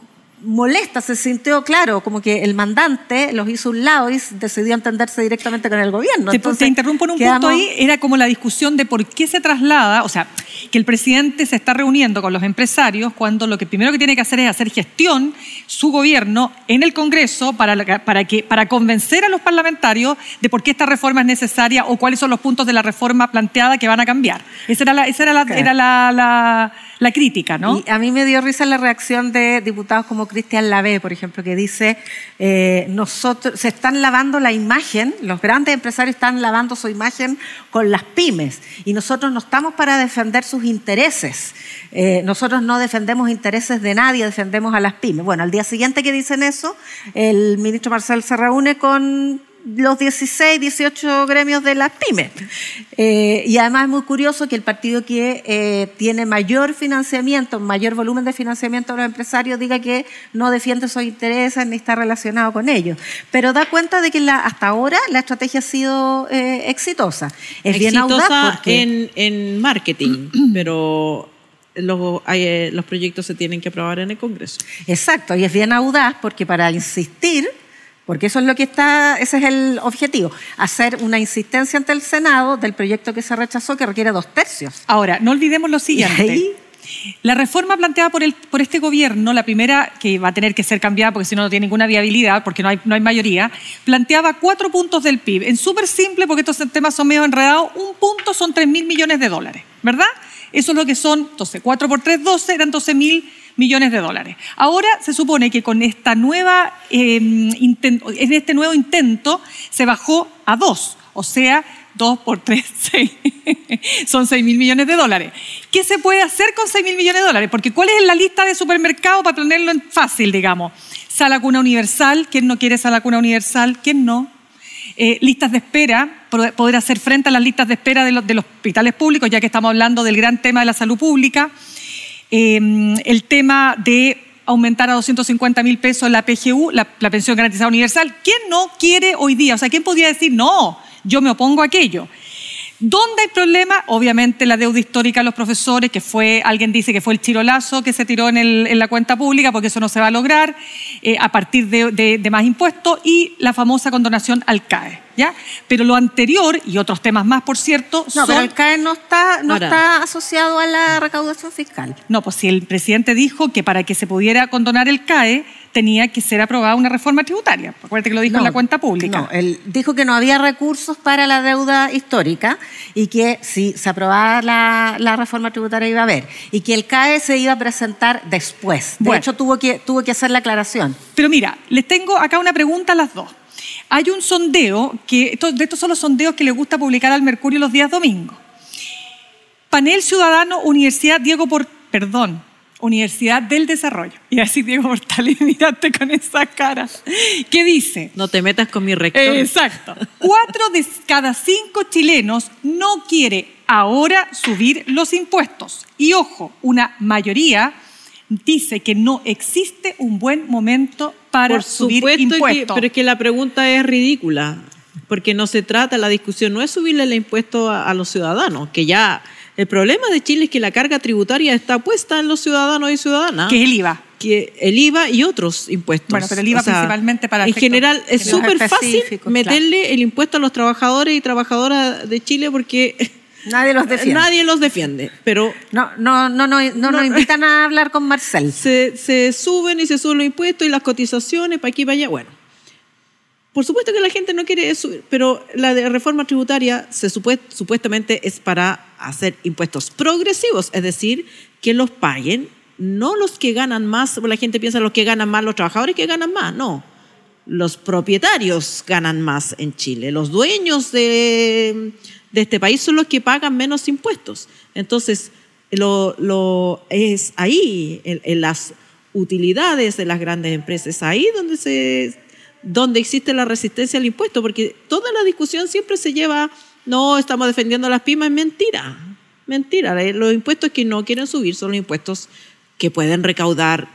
molesta, se sintió claro, como que el mandante los hizo un lado y decidió entenderse directamente con el gobierno.
Te, te interrumpo en un punto ahí, era como la discusión de por qué se traslada, o sea, que el presidente se está reuniendo con los empresarios cuando lo que primero que tiene que hacer es hacer gestión, su gobierno, en el Congreso para, para, que, para convencer a los parlamentarios de por qué esta reforma es necesaria o cuáles son los puntos de la reforma planteada que van a cambiar. Esa era la, esa era la, era la la crítica, ¿no?
Y a mí me dio risa la reacción de diputados como Cristian Lavé, por ejemplo, que dice, eh, nosotros, se están lavando la imagen, los grandes empresarios están lavando su imagen con las pymes, y nosotros no estamos para defender sus intereses. Eh, nosotros no defendemos intereses de nadie, defendemos a las pymes. Bueno, al día siguiente que dicen eso, el ministro Marcel se reúne con los 16, 18 gremios de las pymes. Eh, y además es muy curioso que el partido que eh, tiene mayor financiamiento, mayor volumen de financiamiento a los empresarios, diga que no defiende sus intereses ni está relacionado con ellos. Pero da cuenta de que la, hasta ahora la estrategia ha sido eh, exitosa.
Es bien audaz en, en marketing, pero los, los, proyectos se tienen que aprobar en el Congreso.
Exacto, y es bien audaz porque para insistir porque eso es lo que está, ese es el objetivo, hacer una insistencia ante el Senado del proyecto que se rechazó que requiere dos tercios.
Ahora, no olvidemos lo siguiente. La reforma planteada por, el, por este gobierno, la primera que va a tener que ser cambiada porque si no no tiene ninguna viabilidad, porque no hay, no hay mayoría, planteaba cuatro puntos del PIB. En súper simple, porque estos temas son medio enredados, un punto son 3 mil millones de dólares, ¿verdad? Eso es lo que son, entonces, 4 por 3, 12, eran 12 mil millones de dólares. Ahora se supone que con esta nueva, intento, en este nuevo intento se bajó a 2, o sea, 2 por 3, 6. Son 6 mil millones de dólares. ¿Qué se puede hacer con 6 mil millones de dólares? Porque ¿cuál es la lista de supermercados para ponerlo en fácil, digamos? Sala cuna universal, ¿quién no quiere sala cuna universal? ¿Quién no? Eh, listas de espera, poder hacer frente a las listas de espera de los, hospitales públicos, ya que estamos hablando del gran tema de la salud pública. Eh, el tema de aumentar a 250 mil pesos la PGU, la, la pensión garantizada universal. ¿Quién no quiere hoy día? O sea, ¿quién podría decir no? yo me opongo a aquello. ¿Dónde hay problema? Obviamente la deuda histórica de los profesores, que fue, alguien dice que fue el chirolazo que se tiró en, el, en la cuenta pública, porque eso no se va a lograr eh, a partir de, de, de, más impuestos, y la famosa condonación al CAE. ¿ya? Pero lo anterior, y otros temas más, por cierto,
no,
son...
pero el CAE no está, no está asociado a la recaudación fiscal.
No, pues si el presidente dijo que para que se pudiera condonar el CAE, tenía que ser aprobada una reforma tributaria. Acuérdate que lo dijo
no,
en la cuenta pública.
No, él dijo que no había recursos para la deuda histórica y que si se aprobaba la, la reforma tributaria iba a haber. Y que el CAE se iba a presentar después. De
Bueno.
hecho, tuvo que, tuvo que hacer la aclaración.
Pero mira, les tengo acá una pregunta a las dos. Hay un sondeo, que de estos son los sondeos que le gusta publicar al Mercurio los días domingos. Panel Ciudadano Universidad Diego por, perdón, Universidad del Desarrollo. Y así Diego Portales, mírate con esa cara. ¿Qué dice?
No te metas con mi rector.
Exacto. Cuatro de cada cinco chilenos no quiere ahora subir los impuestos. Y ojo, una mayoría dice que no existe un buen momento para
Por
subir
supuesto, que-
impuestos.
pero es que la pregunta es ridícula, porque no se trata, la discusión no es subirle el impuesto a, a los ciudadanos, que ya el problema de Chile es que la carga tributaria está puesta en los ciudadanos y ciudadanas.
que es el IVA.
que el IVA y otros impuestos.
Bueno, pero el IVA principalmente para
En general, es súper fácil meterle el impuesto a los trabajadores y trabajadoras de Chile porque
Nadie los defiende.
nadie los defiende. Pero
No, no, no, no, no, nos invitan a hablar con Marcel.
se, se suben y se suben los impuestos y las cotizaciones para aquí y para allá. Bueno, por supuesto que la gente no quiere subir, pero la de reforma tributaria se supue- supuestamente es para hacer impuestos progresivos, es decir, que los paguen no los que ganan más, la gente piensa los que ganan más, los trabajadores que ganan más, no. Los propietarios ganan más en Chile, los dueños de, este país son los que pagan menos impuestos. Entonces, lo, es ahí, en, en las utilidades de las grandes empresas, es ahí donde, se, donde existe la resistencia al impuesto, porque toda la discusión siempre se lleva, no, estamos defendiendo a las pymes, mentira, mentira. Eh, Los impuestos que no quieren subir son los impuestos que pueden recaudar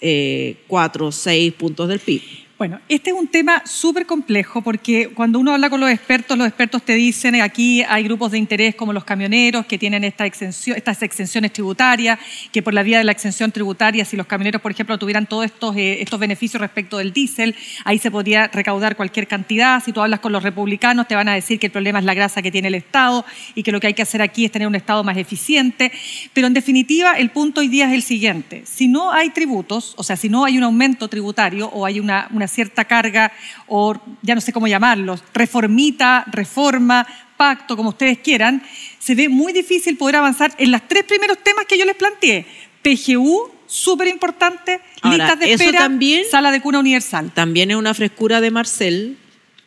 eh, cuatro o seis puntos del PIB.
Bueno, este es un tema súper complejo porque cuando uno habla con los expertos, los expertos te dicen eh, aquí hay grupos de interés como los camioneros que tienen esta exención, estas exenciones tributarias, que por la vía de la exención tributaria, si los camioneros, por ejemplo, tuvieran todos estos, eh, estos beneficios respecto del diésel, ahí se podría recaudar cualquier cantidad. Si tú hablas con los republicanos, te van a decir que el problema es la grasa que tiene el Estado y que lo que hay que hacer aquí es tener un Estado más eficiente. Pero en definitiva, el punto hoy día es el siguiente. Si no hay tributos, o sea, si no hay un aumento tributario o hay una, una cierta carga o ya no sé cómo llamarlos, reformita, reforma, pacto, como ustedes quieran, se ve muy difícil poder avanzar en los tres primeros temas que yo les planteé. PGU, súper importante, listas de espera,
también-
sala de cuna universal.
También es una frescura de Marcel,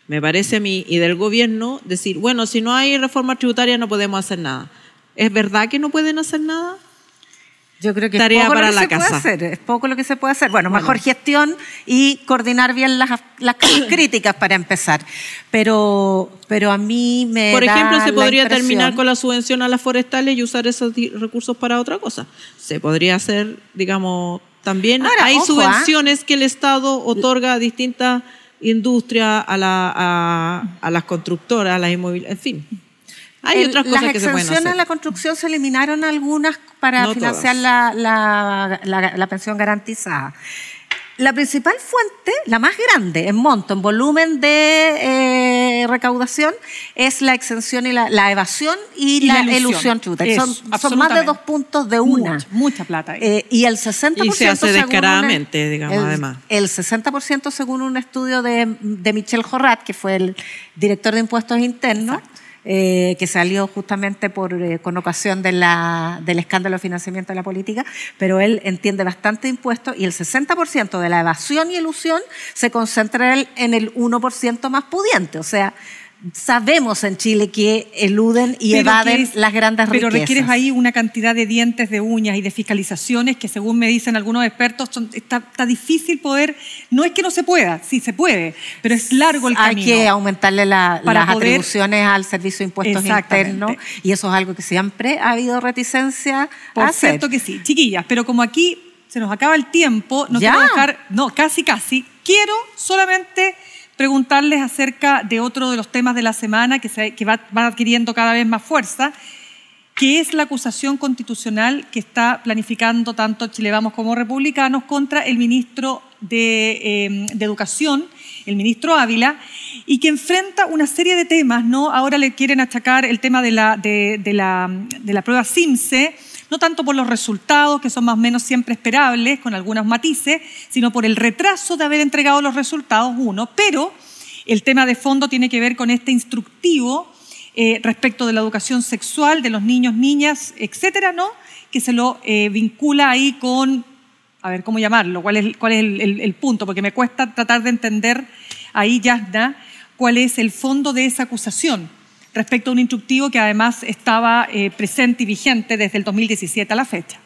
me parece a mí, y del gobierno, decir, bueno, si no hay reforma tributaria no podemos hacer nada. ¿Es verdad que no pueden hacer nada?
Yo creo que
Tarea
es poco
para
lo que
la
se puede hacer, es poco lo que se puede hacer. Bueno, mejor gestión y coordinar bien las, las críticas para empezar. Pero, pero a mí me
Por
da
ejemplo, se podría
impresión-
terminar con la subvención a las forestales y usar esos recursos para otra cosa. Se podría hacer, digamos, también
Ahora,
hay
ojo, ¿ah?
subvenciones que el Estado otorga a distintas industrias, a, la, a, a las constructoras, a las inmobiliarias, en fin. Hay
El-
otras cosas
las
que se pueden
exenciones a la construcción se eliminaron algunas para
No
financiar la, la- la- la pensión garantizada. La principal fuente, la más grande en monto, en volumen de eh, recaudación, es la exención y la, la evasión y,
Y
la,
la
elusión,
elusión.
tributaria. Son, son más de dos puntos de una.
Mucha, mucha plata.
Eh, y el 60%.
Y se hace
según
descaradamente, digamos,
el,
además.
El 60% según un estudio de, de Michel Jorrat, que fue el director de impuestos internos, eh, que salió justamente por, eh, con ocasión de la, del escándalo de financiamiento de la política, pero él entiende bastante impuestos y el 60% de la evasión y elusión se concentra en el 1% más pudiente. O sea, sabemos en Chile que eluden y
Pero
evaden las grandes
Pero
riquezas.
requieres ahí una cantidad de dientes, de uñas y de fiscalizaciones que según me dicen algunos expertos son- está, está difícil poder, no es que no se pueda, sí se puede, pero es largo el
Hay
camino.
que aumentarle la-
Para
las
poder-
atribuciones al Servicio de Impuestos. Internos y eso es algo que siempre ha habido reticencia
Por
a hacer.
cierto que sí. Chiquillas, pero como aquí se nos acaba el tiempo, no
Ya.
quiero dejar, no, casi casi, quiero solamente preguntarles acerca de otro de los temas de la semana que, se- que va, va adquiriendo cada vez más fuerza, que es la acusación constitucional que está planificando tanto Chile Vamos como Republicanos contra el ministro de, eh, de Educación, el ministro Ávila, y que enfrenta una serie de temas, ¿no? Ahora le quieren achacar el tema de la, de, de la, de la prueba CIMSE, no tanto por los resultados, que son más o menos siempre esperables, con algunos matices, sino por el retraso de haber entregado los resultados, uno, pero el tema de fondo tiene que ver con este instructivo eh, respecto de la educación sexual de los niños, niñas, etcétera, ¿no? Que se lo eh, vincula ahí con, a ver, ¿cómo llamarlo? ¿Cuál es, cuál es el, punto? Porque me cuesta tratar de entender ahí, Yasna, cuál es el fondo de esa acusación respecto a un instructivo que además estaba eh, presente y vigente desde el 2017 a la fecha.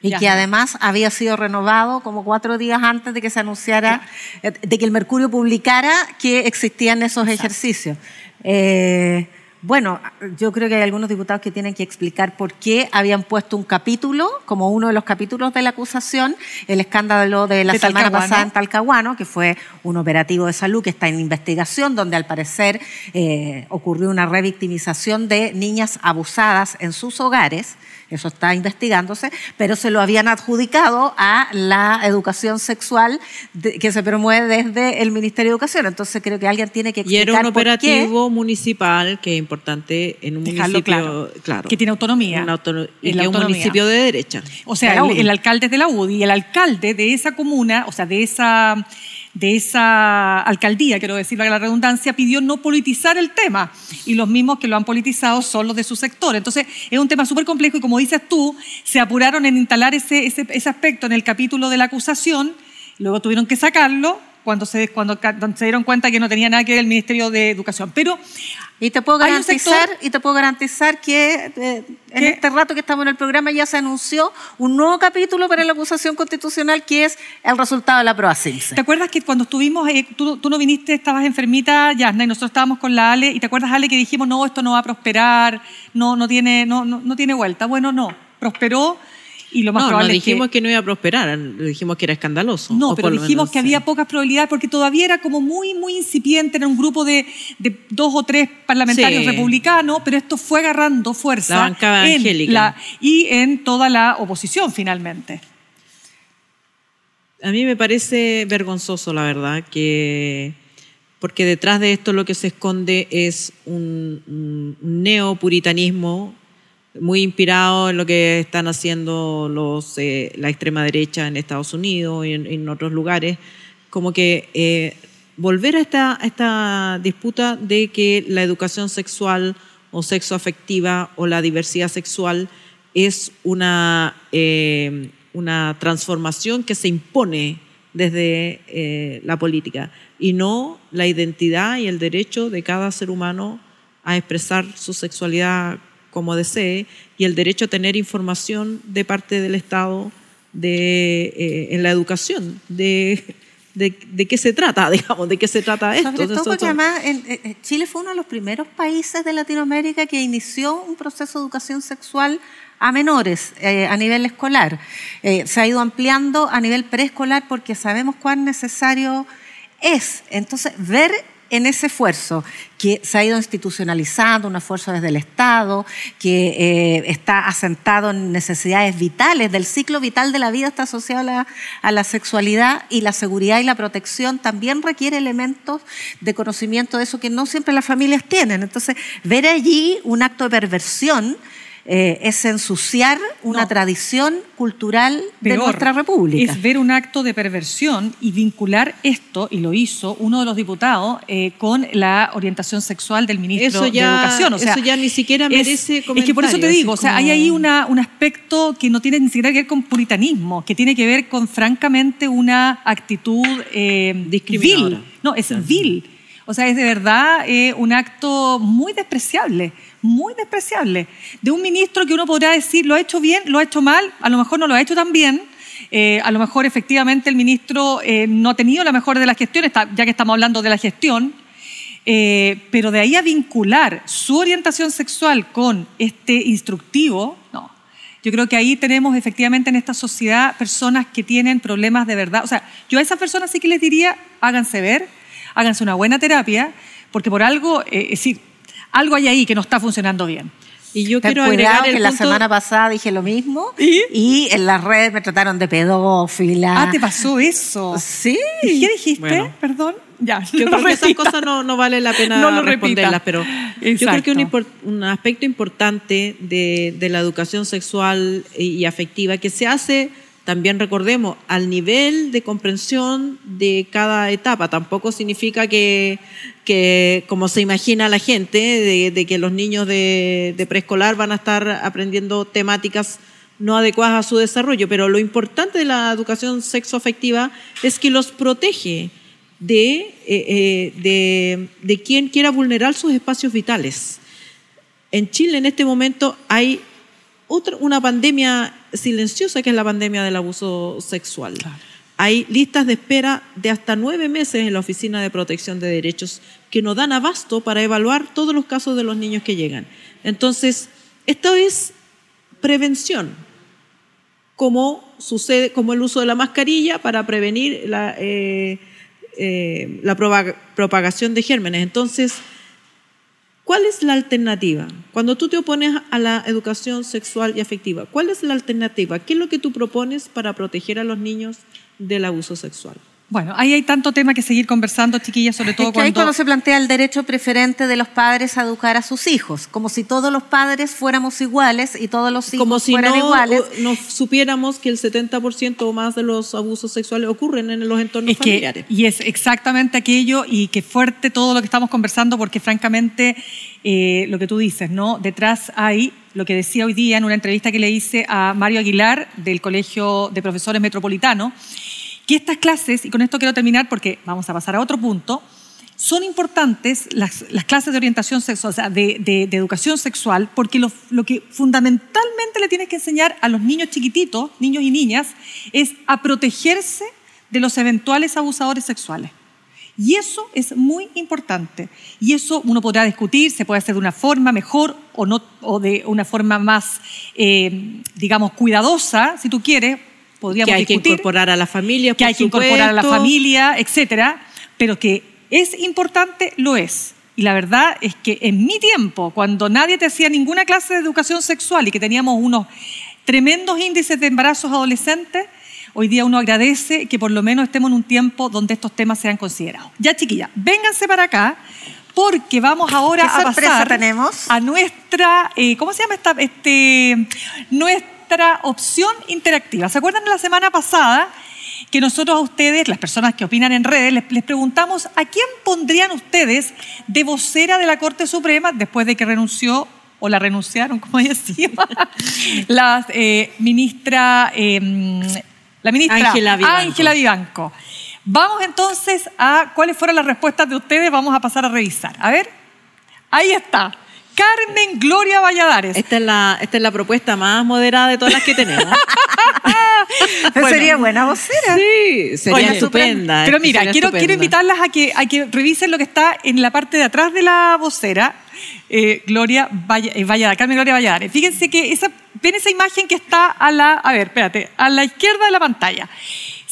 Y
Ya.
que además había sido renovado como cuatro días antes de que se anunciara, eh, de que el Mercurio publicara que existían esos ejercicios. Eh, bueno, yo creo que hay algunos diputados que tienen que explicar por qué habían puesto un capítulo, como uno de los capítulos de la acusación, el escándalo de la
De
semana
Talcahuano.
pasada en Talcahuano, que fue un operativo de salud que está en investigación, donde al parecer eh, ocurrió una revictimización de niñas abusadas en sus hogares. Eso está investigándose, pero se lo habían adjudicado a la educación sexual de- que se promueve desde el Ministerio de Educación. Entonces creo que alguien tiene que
Y
explicar
era un operativo municipal que es importante en un
Dejarlo
municipio,
claro, que tiene autonomía.
una autono- y que es un municipio de derecha.
O sea, el, el alcalde es de la UDI y el alcalde de esa comuna, o sea, de esa, de esa alcaldía, quiero decir, la redundancia, pidió no politizar el tema. Y los mismos que lo han politizado son los de su sector. Entonces, es un tema súper complejo y como dices tú, se apuraron en instalar ese, ese, ese aspecto en el capítulo de la acusación, luego tuvieron que sacarlo cuando se, cuando, cuando se dieron cuenta que no tenía nada que ver el Ministerio de Educación. Pero
Y te puedo garantizar,
sector-
y te puedo garantizar que eh, en este rato que estamos en el programa ya se anunció un nuevo capítulo para la acusación constitucional que es el resultado de la prueba CIMSE.
¿Te acuerdas que cuando estuvimos, eh, tú, tú no viniste, estabas enfermita, Yasna, y nosotros estábamos con la Ale, y te acuerdas, Ale, que dijimos, no, esto no va a prosperar, no, no, tiene, no, no, no tiene vuelta? Bueno, no, prosperó, y lo más
No, no
probable
dijimos
es
que... no iba a prosperar, dijimos que era escandaloso.
No, pero dijimos
menos,
que
sí.
había pocas probabilidades porque todavía era como muy, muy incipiente, era un grupo de, de dos o tres parlamentarios
Sí.
republicanos, pero esto fue agarrando fuerza
La bancada
en
angélica.
la- y en toda la oposición finalmente.
A mí me parece vergonzoso, la verdad, que porque detrás de esto lo que se esconde es un, un- un neopuritanismo muy inspirado en lo que están haciendo los, eh, la extrema derecha en Estados Unidos y en, en otros lugares, como que eh, volver a esta, a esta disputa de que la educación sexual o sexoafectiva o la diversidad sexual es una, eh, una transformación que se impone desde eh, la política y no la identidad y el derecho de cada ser humano a expresar su sexualidad como desee y el derecho a tener información de parte del Estado de, eh, en la educación, de, de, de qué se trata, digamos, de qué se trata esto.
Sobre todo porque además en- en- Chile fue uno de los primeros países de Latinoamérica que inició un proceso de educación sexual a menores eh, a nivel escolar. Eh, se ha ido ampliando a nivel preescolar porque sabemos cuán necesario es. Entonces, ver en ese esfuerzo que se ha ido institucionalizando, un esfuerzo desde el Estado, que eh, está asentado en necesidades vitales, del ciclo vital de la vida está asociado a la, a la sexualidad y la seguridad y la protección también requiere elementos de conocimiento de eso que no siempre las familias tienen. Entonces, ver allí un acto de perversión eh, es ensuciar una
No.
tradición cultural de
Peor,
nuestra república.
Es ver un acto de perversión y vincular esto, y lo hizo uno de los diputados, eh, con la orientación sexual del ministro
Eso ya-
de Educación. O sea,
eso ya ni siquiera
es-
merece
Es que por eso te digo, o sea, hay
como-
ahí una, un aspecto que no tiene ni siquiera que ver con puritanismo, que tiene que ver con, francamente, una actitud eh,
Discriminadora.
vil. No, es vil. O sea, es de verdad eh, un acto muy despreciable, muy despreciable. De un ministro que uno podrá decir, lo ha hecho bien, lo ha hecho mal, a lo mejor no lo ha hecho tan bien. eh, a lo mejor efectivamente el ministro eh, no ha tenido la mejor de las gestiones, ya que estamos hablando de la gestión, eh, pero de ahí a vincular su orientación sexual con este instructivo, no. Yo creo que ahí tenemos efectivamente en esta sociedad personas que tienen problemas de verdad. O sea, yo a esas personas sí que les diría, háganse ver, háganse una buena terapia, porque por algo, eh, es decir, algo hay ahí que no está funcionando bien.
Y yo
Ten
quiero agregar el
que la
punto-
semana pasada dije lo mismo
¿Y?
y en las redes me trataron de pedófila.
Ah, ¿te pasó eso?
Sí.
¿Y qué dijiste?
Bueno.
Perdón. Ya,
Yo
no
creo que esas cosas no, no vale la pena
No
responderlas, pero yo creo que un,
Exacto.
un aspecto importante de, de la educación sexual y afectiva que se hace, también recordemos, al nivel de comprensión de cada etapa. Tampoco significa que, que como se imagina la gente, de, que los niños de, preescolar van a estar aprendiendo temáticas no adecuadas a su desarrollo, pero lo importante de la educación sexoafectiva es que los protege de, eh, eh, de, de quien quiera vulnerar sus espacios vitales. En Chile en este momento hay otra, una pandemia silenciosa que es la pandemia del abuso sexual. Hay listas de espera de hasta nueve meses en la Oficina de Protección de Derechos que no dan abasto para evaluar todos los casos de los niños que llegan. Entonces, esto es prevención, como sucede, como el uso de la mascarilla para prevenir la, eh, eh, la propaga- propagación de gérmenes. Entonces, ¿cuál es la alternativa? Cuando tú te opones a la educación sexual y afectiva, ¿cuál es la alternativa? ¿Qué es lo que tú propones para proteger a los niños del abuso sexual?
Bueno, ahí hay tanto tema que seguir conversando, chiquillas, sobre todo
Es que ahí
cuando...
cuando se plantea el derecho preferente de los padres a educar a sus hijos, como si todos los padres fuéramos iguales y todos los hijos
Como si
fueran
no,
iguales.
o- no supiéramos que el 70% o más de los abusos sexuales ocurren en los entornos
Es que,
familiares.
y es exactamente aquello, y que fuerte todo lo que estamos conversando, porque francamente, eh, lo que tú dices, ¿no? Detrás hay lo que decía hoy día en una entrevista que le hice a Mario Aguilar del Colegio de Profesores Metropolitano, que estas clases, y con esto quiero terminar porque vamos a pasar a otro punto, son importantes las, las clases de orientación sexual, o sea, de, educación sexual, porque lo, lo que fundamentalmente le tienes que enseñar a los niños chiquititos, niños y niñas, es a protegerse de los eventuales abusadores sexuales. Y eso es muy importante. Y eso uno podrá discutir, se puede hacer de una forma mejor o, no, o de una forma más, eh, digamos, cuidadosa, si tú quieres. Podríamos
que hay que incorporar a la familia,
que
por
hay que incorporar a la familia, etcétera, pero que es importante, lo es. Y la verdad es que en mi tiempo, cuando nadie te hacía ninguna clase de educación sexual y que teníamos unos tremendos índices de embarazos adolescentes, hoy día uno agradece que por lo menos estemos en un tiempo donde estos temas sean considerados. Ya, chiquilla, vénganse para acá. Porque vamos ahora
¿Qué
a pasar
tenemos?
a nuestra, eh, ¿cómo se llama esta? Este, nuestra opción interactiva. ¿Se acuerdan de la semana pasada que nosotros a ustedes, las personas que opinan en redes, les, les preguntamos a quién pondrían ustedes de vocera de la Corte Suprema después de que renunció o la renunciaron, como decía, la eh, ministra, eh, la ministra
Ángela Vivanco.
Ángela Vivanco. Vamos entonces a cuáles fueron las respuestas de ustedes, vamos a pasar a revisar. A ver, ahí está. Carmen Gloria Valladares.
Esta es, la, esta es la propuesta más moderada de todas las que tenemos.
Bueno.
sería buena vocera.
sí, sería
Oye,
estupenda.
Pero mira, quiero, quiero invitarlas a que, a que revisen lo que está en la parte de atrás de la vocera, eh, Gloria eh, Valladares, Carmen Gloria Valladares. Fíjense que esa, ven esa imagen que está a la, a ver, espérate, a la izquierda de la pantalla.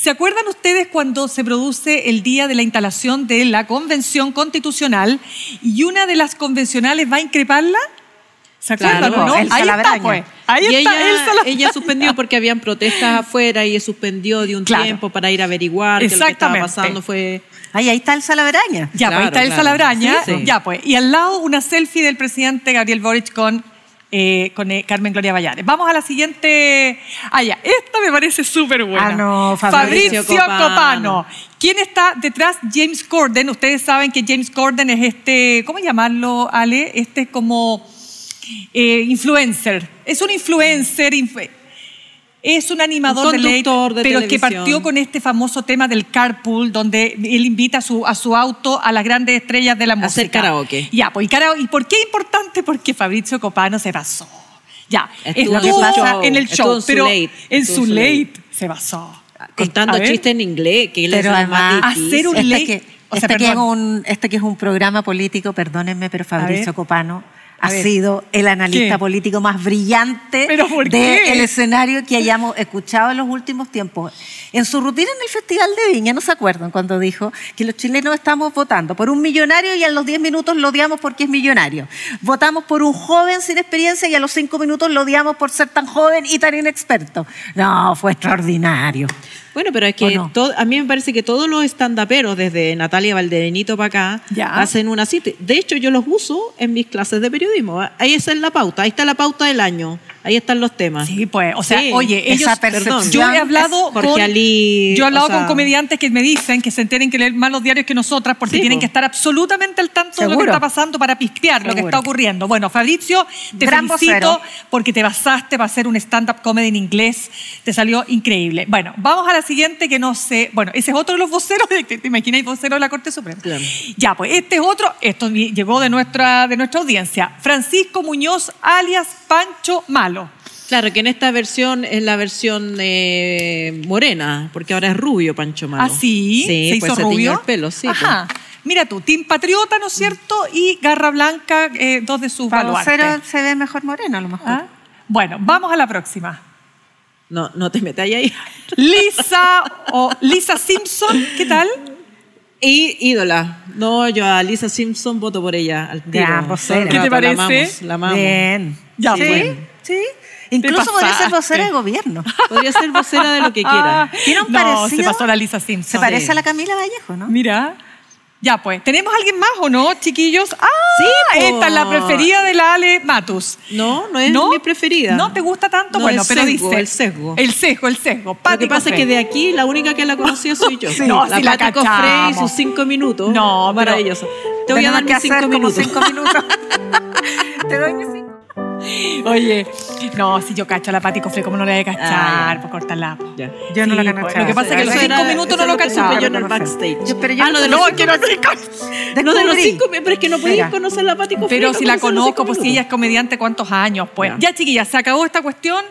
¿Se acuerdan ustedes cuando se produce el día de la instalación de la convención constitucional y una de las convencionales va a increparla? ¿Se acuerdan
Claro,
no?
Elsa
Ahí está, pues. Ahí
y
está
ella,
Elsa La-
ella suspendió porque habían protestas afuera y suspendió de un
Claro.
tiempo para ir a averiguar que lo que estaba
Exactamente.
pasando fue...
Ahí, ahí está el Salaveraña.
Ya, pues ahí está Elsa
claro.
Labraña.
Sí, sí.
Ya, pues. Y al lado una selfie del presidente Gabriel Boric con eh, con eh, Carmen Gloria Vallares. Vamos a la siguiente. Ah, ya, esta me parece súper buena.
Ah, no,
Fabrizio Copano.
Copano.
¿Quién está detrás? James Corden. Ustedes saben que James Corden es este, ¿cómo llamarlo, Ale? Este es como eh, influencer. Es un influencer, inf- es un animador
Un
de late,
conductor de
pero que
televisión.
partió con este famoso tema del carpool, donde él invita a su, a su auto a las grandes estrellas de la música.
hacer karaoke.
Ya, pues, y, karaoke. ¿y por qué es importante? Porque Fabrizio Copano se basó. Ya,
Estuvo
estuvo
en show,
en el show,
en
pero
late,
en su late
late.
se basó.
Contando
A
chistes en inglés, que él
Pero
es más difícil.
hacer un
este
late-
que,
o sea,
este, que es un, este que es un programa político, perdónenme, pero Fabrizio. Copano
A
ha
ver.
sido el analista
¿Qué?
político más brillante
¿Pero por
del
qué?
escenario que hayamos escuchado en los últimos tiempos. En su rutina en el Festival de Viña, ¿no se acuerdan cuando dijo que los chilenos estamos votando por un millonario y a los 10 minutos lo odiamos porque es millonario? Votamos por un joven sin experiencia y a los 5 minutos lo odiamos por ser tan joven y tan inexperto. No, fue extraordinario.
Bueno, pero es
¿O
que
no?
todo- a mí me parece que todos los estandaperos, desde Natalia Valdebenito para acá,
Ya.
hacen una cita. De hecho, yo los uso en mis clases de periodismo. Ahí esa es la pauta, ahí está la pauta del año, ahí están los temas.
Sí, pues, o sea,
Sí,
oye, ellos,
esa percepción
yo he hablado con,
Ali,
yo he hablado
o sea-
con comediantes que me dicen que se enteren que leen más los diarios que nosotras porque
Sí,
tienen que estar absolutamente al tanto de lo que está pasando para pispear lo que está ocurriendo. Bueno, Fabrizio, te
Gran
felicito
vocero.
porque te basaste para hacer un stand-up comedy en inglés, te salió increíble. Bueno, vamos a la siguiente que no sé, bueno, ese es otro de los voceros, ¿te, te imaginas vocero de la Corte Suprema?
Claro.
Ya, pues este es otro, esto llegó de nuestra, de nuestra audiencia, Francisco Muñoz, alias Pancho Malo.
Claro, que en esta versión es la versión eh, morena, porque ahora es rubio Pancho Malo.
¿Ah, sí?
Sí,
¿Se
pues
hizo
se
rubio?
el pelo, sí. pues.
Ajá. Mira tú, Team Patriota, ¿no es cierto? Y Garra Blanca, eh, dos de sus baluartes.
se ve mejor moreno a lo mejor.
¿Ah? Bueno, vamos a la próxima.
No, no te metas ahí.
Lisa o Lisa Simpson, ¿qué tal?
Y ídola. No, yo a Lisa Simpson voto por ella. Al tiro. Todo el
¿Qué te
La
parece?
amamos, la amamos.
Bien.
Ya,
sí,
pues.
sí. Incluso podría ser vocera de gobierno.
Podría ser vocera de lo que quiera.
Ah,
Tiene un
no,
parecido.
se pasó la Lisa Simpson.
Se parece
Sí.
a la Camila Vallejo, ¿no?
Mira. Ya, pues. ¿Tenemos alguien más o no, chiquillos? ¡Ah!
Sí, po.
Esta es la preferida de la Ale Matus.
No, no es mi preferida.
¿No te gusta tanto?
No,
bueno,
el
pero
sesgo,
dice.
el sesgo.
El sesgo, el sesgo.
Lo
Pati
que pasa es que de aquí la única que la conocía soy yo.
Sí. No,
la
la
Pati Cofré y
cachamos.
sus cinco minutos.
No,
maravilloso. Te voy a dar
que hacer
cinco
como
minutos.
cinco minutos. Te doy mis cinco.
Oye, no, si yo cacho a la Pati Cofré, ¿cómo no le voy a cachar?
Ah,
por cortarla.
Ya.
Yo no la
pues,
cachaba.
Lo que pasa es que los cinco minutos no lo cachaba.
yo en el
no
backstage.
Yo- pero yo
ah, lo de
no
los
No, que no.
No, de los cinco, pero es que no podías conocer la Pati Cofré.
Pero si la conozco,
cinco
pues si
minutos.
ella es comediante, ¿cuántos años? Pues
Ya.
ya, chiquillas, se acabó esta cuestión.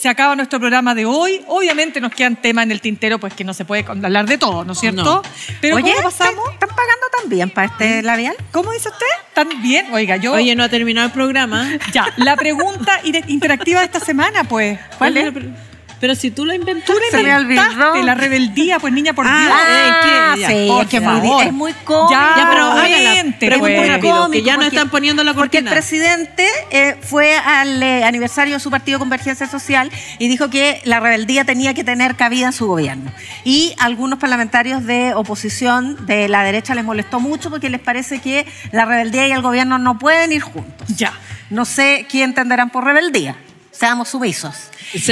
Se acaba nuestro programa de hoy. Obviamente nos quedan temas en el tintero, pues que no se puede hablar de todo, ¿no es cierto?
No.
Pero
Oye,
¿cómo pasamos?
¿están pagando también para este labial?
¿Cómo dice usted? ¿Tan bien? Oiga, yo...
Oye, no ha terminado el programa.
Ya, la pregunta interactiva de esta semana, pues.
¿Cuál es? la Pero si tú la inventaste.
Tú
Se me olvidó.
la rebeldía, pues niña, por
Ah,
Dios.
Ya,
sí,
por
es es muy,
favor.
es muy cómico.
Ya,
Ya, pero hágala. Pregunta
pues.
rápido, que ya no están poniendo la
Porque el
cortina.
presidente eh, fue al eh, aniversario de su partido Convergencia Social y dijo que la rebeldía tenía que tener cabida en su gobierno. Y algunos parlamentarios de oposición de la derecha les molestó mucho porque les parece que la rebeldía y el gobierno no pueden ir juntos.
Ya.
No sé qué entenderán por rebeldía. Seamos sumisos.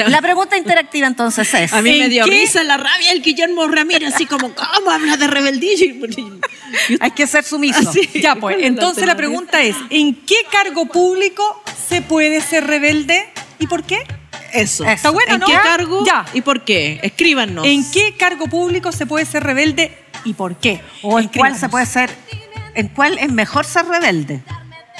La pregunta interactiva entonces es...
A mí me
¿En
dio
qué?
risa la rabia el Guillermo Ramírez, así como, ¿cómo habla de rebeldía?
Hay que ser sumiso.
Así.
Ya, pues,
¿Cuál es la
entonces la pregunta es, ¿en qué cargo público se puede ser rebelde y por qué?
Eso.
Eso.
Está bueno,
¿En
¿no?
qué cargo
Ya.
y por qué? Escríbanos.
¿En qué cargo público se puede ser rebelde y por qué?
¿O en cuál se puede ser... ¿En cuál es mejor ser rebelde?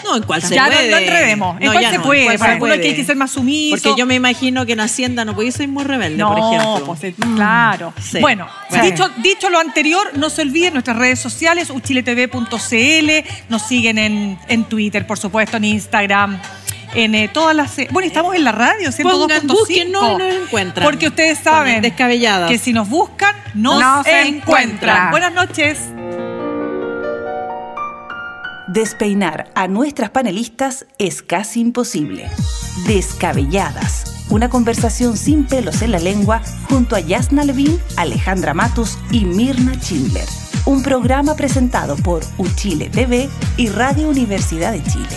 No, en cuál se
ya no-
puede.
no, enredemos. ¿En
No,
cuál
ya
se
no,
puede?
¿en cuál
Para
puede?
que hay que ser más sumiso.
Porque yo me imagino que en Hacienda no podéis ser muy rebelde,
no,
por ejemplo.
pues eh, claro.
Sí.
Bueno,
Bueno.
Dicho, dicho lo anterior, no se olviden nuestras redes sociales, uchiletv.cl, nos siguen en, en Twitter, por supuesto, en Instagram, en eh, todas las... eh, Bueno, estamos en la radio, 102.5.
Pongan, búsquennos y nos encuentran.
Porque ustedes saben que si nos buscan, nos,
Nos
encuentran.
encuentran.
Buenas noches.
Despeinar a nuestras panelistas es casi imposible. Descabelladas. Una conversación sin pelos en la lengua junto a Yasna Levin, Alejandra Matus y Mirna Schindler. Un programa presentado por Uchile TV y Radio Universidad de Chile.